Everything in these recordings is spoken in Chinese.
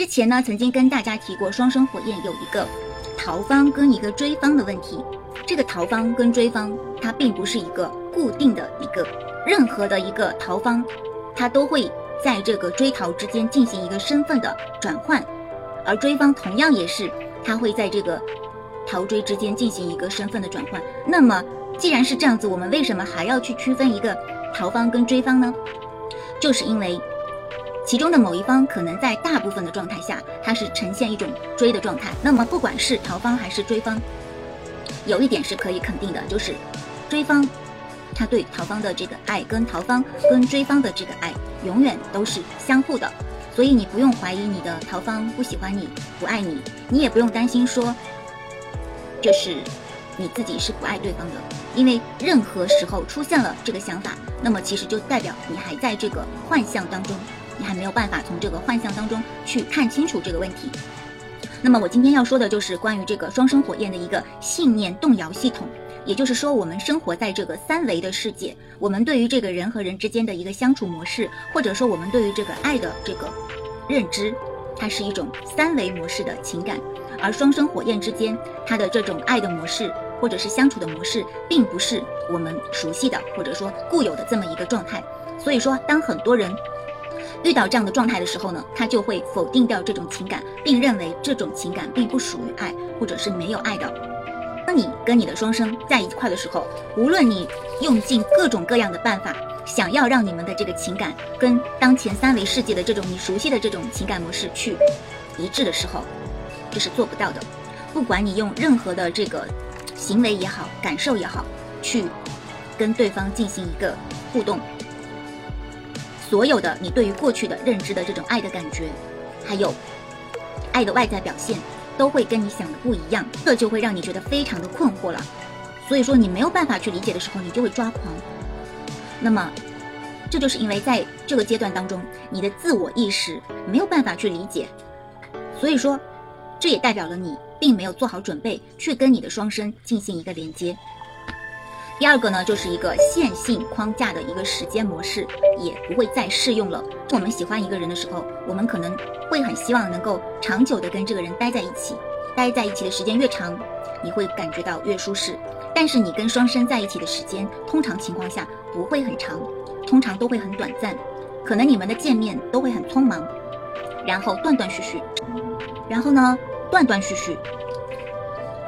之前呢，曾经跟大家提过，双生火焰有一个逃方跟一个追方的问题。这个逃方跟追方，它并不是一个固定的一个，任何的一个逃方，它都会在这个追逃之间进行一个身份的转换，而追方同样也是，它会在这个逃追之间进行一个身份的转换。那么既然是这样子，我们为什么还要去区分一个逃方跟追方呢？就是因为。其中的某一方可能在大部分的状态下，它是呈现一种追的状态。那么不管是逃方还是追方，有一点是可以肯定的，就是追方他对逃方的这个爱，跟逃方跟追方的这个爱，永远都是相互的。所以你不用怀疑你的逃方不喜欢你，不爱你，你也不用担心说，就是你自己是不爱对方的。因为任何时候出现了这个想法，那么其实就代表你还在这个幻象当中。你还没有办法从这个幻象当中去看清楚这个问题。那么我今天要说的就是关于这个双生火焰的一个信念动摇系统。也就是说，我们生活在这个三维的世界，我们对于这个人和人之间的一个相处模式，或者说我们对于这个爱的这个认知，它是一种三维模式的情感。而双生火焰之间，它的这种爱的模式或者是相处的模式，并不是我们熟悉的或者说固有的这么一个状态。所以说，当很多人。遇到这样的状态的时候呢，他就会否定掉这种情感，并认为这种情感并不属于爱，或者是没有爱的。当你跟你的双生在一块的时候，无论你用尽各种各样的办法，想要让你们的这个情感跟当前三维世界的这种你熟悉的这种情感模式去一致的时候，这是做不到的。不管你用任何的这个行为也好，感受也好，去跟对方进行一个互动。所有的你对于过去的认知的这种爱的感觉，还有爱的外在表现，都会跟你想的不一样，这就会让你觉得非常的困惑了。所以说你没有办法去理解的时候，你就会抓狂。那么，这就是因为在这个阶段当中，你的自我意识没有办法去理解，所以说，这也代表了你并没有做好准备去跟你的双生进行一个连接。第二个呢，就是一个线性框架的一个时间模式，也不会再适用了。我们喜欢一个人的时候，我们可能会很希望能够长久的跟这个人待在一起，待在一起的时间越长，你会感觉到越舒适。但是你跟双生在一起的时间，通常情况下不会很长，通常都会很短暂，可能你们的见面都会很匆忙，然后断断续续，然后呢，断断续续，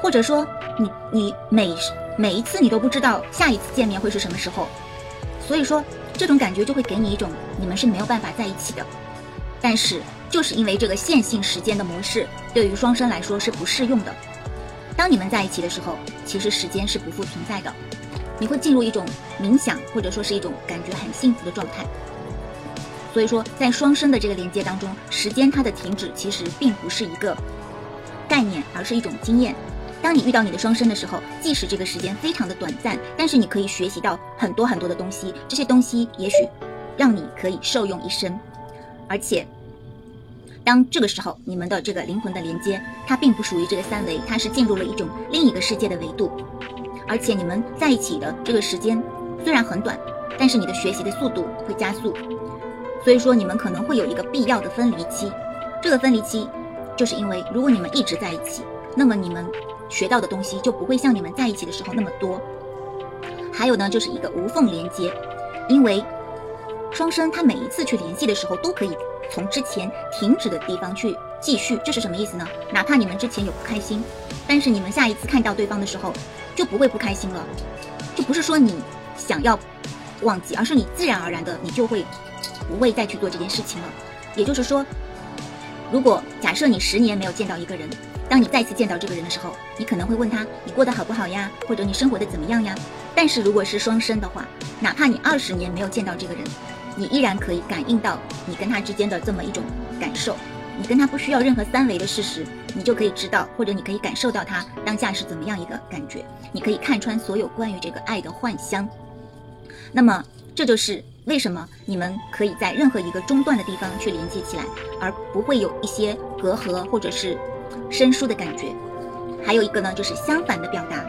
或者说你你每。每一次你都不知道下一次见面会是什么时候，所以说这种感觉就会给你一种你们是没有办法在一起的。但是就是因为这个线性时间的模式对于双生来说是不适用的。当你们在一起的时候，其实时间是不复存在的，你会进入一种冥想或者说是一种感觉很幸福的状态。所以说在双生的这个连接当中，时间它的停止其实并不是一个概念，而是一种经验。当你遇到你的双生的时候，即使这个时间非常的短暂，但是你可以学习到很多很多的东西，这些东西也许让你可以受用一生。而且，当这个时候你们的这个灵魂的连接，它并不属于这个三维，它是进入了一种另一个世界的维度。而且你们在一起的这个时间虽然很短，但是你的学习的速度会加速。所以说你们可能会有一个必要的分离期，这个分离期就是因为如果你们一直在一起，那么你们。学到的东西就不会像你们在一起的时候那么多。还有呢，就是一个无缝连接，因为双生他每一次去联系的时候，都可以从之前停止的地方去继续。这是什么意思呢？哪怕你们之前有不开心，但是你们下一次看到对方的时候，就不会不开心了。就不是说你想要忘记，而是你自然而然的，你就会不会再去做这件事情了。也就是说，如果假设你十年没有见到一个人。当你再次见到这个人的时候，你可能会问他：“你过得好不好呀？或者你生活的怎么样呀？”但是如果是双生的话，哪怕你二十年没有见到这个人，你依然可以感应到你跟他之间的这么一种感受。你跟他不需要任何三维的事实，你就可以知道，或者你可以感受到他当下是怎么样一个感觉。你可以看穿所有关于这个爱的幻象。那么，这就是为什么你们可以在任何一个中断的地方去连接起来，而不会有一些隔阂或者是。生疏的感觉，还有一个呢，就是相反的表达。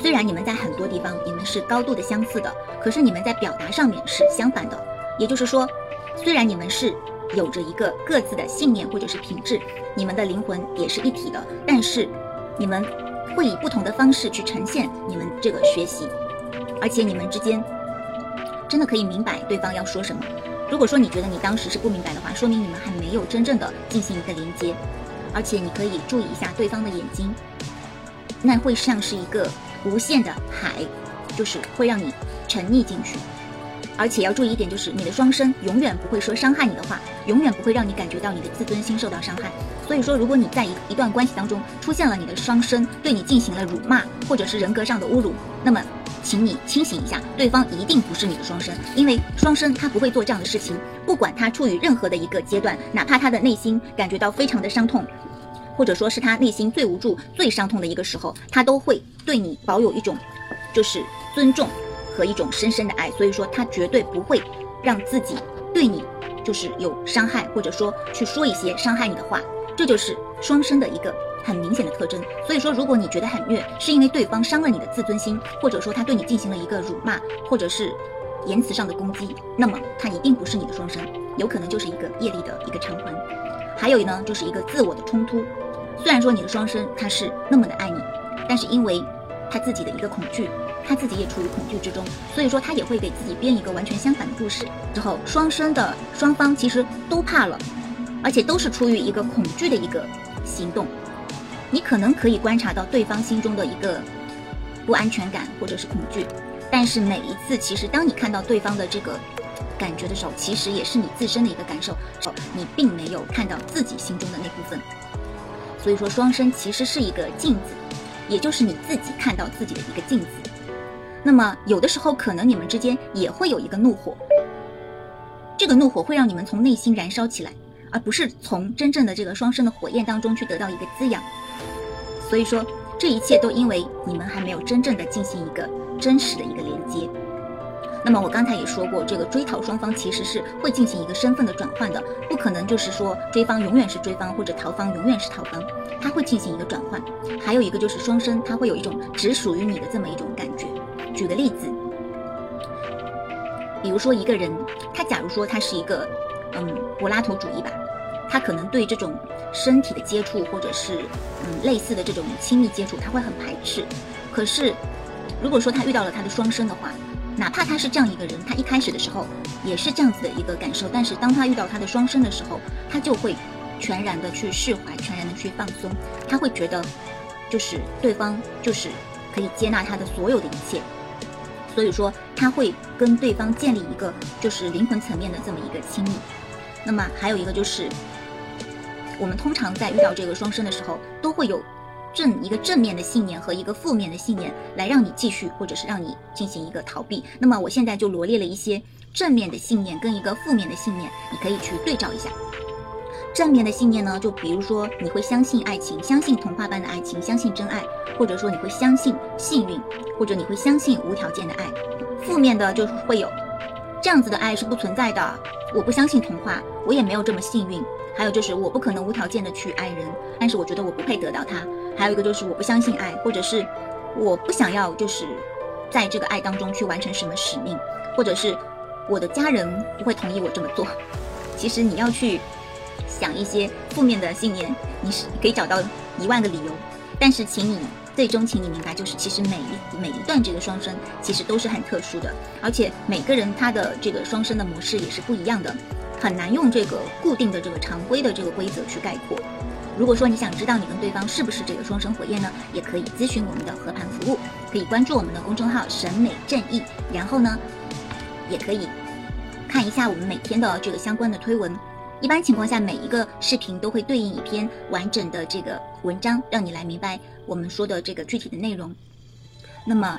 虽然你们在很多地方你们是高度的相似的，可是你们在表达上面是相反的。也就是说，虽然你们是有着一个各自的信念或者是品质，你们的灵魂也是一体的，但是你们会以不同的方式去呈现你们这个学习，而且你们之间真的可以明白对方要说什么。如果说你觉得你当时是不明白的话，说明你们还没有真正的进行一个连接，而且你可以注意一下对方的眼睛，那会像是一个无限的海，就是会让你沉溺进去。而且要注意一点，就是你的双生永远不会说伤害你的话，永远不会让你感觉到你的自尊心受到伤害。所以说，如果你在一一段关系当中出现了你的双生对你进行了辱骂，或者是人格上的侮辱，那么，请你清醒一下，对方一定不是你的双生，因为双生他不会做这样的事情。不管他处于任何的一个阶段，哪怕他的内心感觉到非常的伤痛，或者说是他内心最无助、最伤痛的一个时候，他都会对你保有一种，就是尊重。和一种深深的爱，所以说他绝对不会让自己对你就是有伤害，或者说去说一些伤害你的话，这就是双生的一个很明显的特征。所以说，如果你觉得很虐，是因为对方伤了你的自尊心，或者说他对你进行了一个辱骂，或者是言辞上的攻击，那么他一定不是你的双生，有可能就是一个业力的一个偿还。还有呢，就是一个自我的冲突。虽然说你的双生他是那么的爱你，但是因为他自己的一个恐惧。他自己也处于恐惧之中，所以说他也会给自己编一个完全相反的故事。之后双生的双方其实都怕了，而且都是出于一个恐惧的一个行动。你可能可以观察到对方心中的一个不安全感或者是恐惧，但是每一次其实当你看到对方的这个感觉的时候，其实也是你自身的一个感受，你并没有看到自己心中的那部分。所以说双生其实是一个镜子，也就是你自己看到自己的一个镜子。那么有的时候，可能你们之间也会有一个怒火，这个怒火会让你们从内心燃烧起来，而不是从真正的这个双生的火焰当中去得到一个滋养。所以说，这一切都因为你们还没有真正的进行一个真实的一个连接。那么我刚才也说过，这个追逃双方其实是会进行一个身份的转换的，不可能就是说追方永远是追方，或者逃方永远是逃方，他会进行一个转换。还有一个就是双生，他会有一种只属于你的这么一种。举个例子，比如说一个人，他假如说他是一个，嗯，柏拉图主义吧，他可能对这种身体的接触或者是嗯类似的这种亲密接触，他会很排斥。可是，如果说他遇到了他的双生的话，哪怕他是这样一个人，他一开始的时候也是这样子的一个感受，但是当他遇到他的双生的时候，他就会全然的去释怀，全然的去放松，他会觉得就是对方就是可以接纳他的所有的一切。所以说他会跟对方建立一个就是灵魂层面的这么一个亲密。那么还有一个就是，我们通常在遇到这个双生的时候，都会有正一个正面的信念和一个负面的信念来让你继续，或者是让你进行一个逃避。那么我现在就罗列了一些正面的信念跟一个负面的信念，你可以去对照一下。正面的信念呢，就比如说你会相信爱情，相信童话般的爱情，相信真爱，或者说你会相信幸运，或者你会相信无条件的爱。负面的就会有这样子的爱是不存在的，我不相信童话，我也没有这么幸运。还有就是我不可能无条件的去爱人，但是我觉得我不配得到他。还有一个就是我不相信爱，或者是我不想要就是在这个爱当中去完成什么使命，或者是我的家人不会同意我这么做。其实你要去。想一些负面的信念，你是可以找到一万个理由，但是请你最终请你明白，就是其实每一每一段这个双生其实都是很特殊的，而且每个人他的这个双生的模式也是不一样的，很难用这个固定的这个常规的这个规则去概括。如果说你想知道你跟对方是不是这个双生火焰呢，也可以咨询我们的合盘服务，可以关注我们的公众号审美正义，然后呢，也可以看一下我们每天的这个相关的推文。一般情况下，每一个视频都会对应一篇完整的这个文章，让你来明白我们说的这个具体的内容。那么，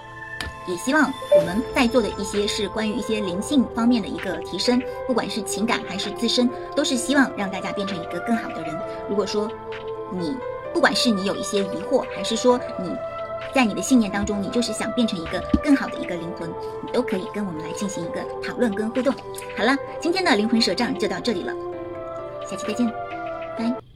也希望我们在做的一些是关于一些灵性方面的一个提升，不管是情感还是自身，都是希望让大家变成一个更好的人。如果说你不管是你有一些疑惑，还是说你在你的信念当中，你就是想变成一个更好的一个灵魂，你都可以跟我们来进行一个讨论跟互动。好了，今天的灵魂手账就到这里了。下期再见，拜。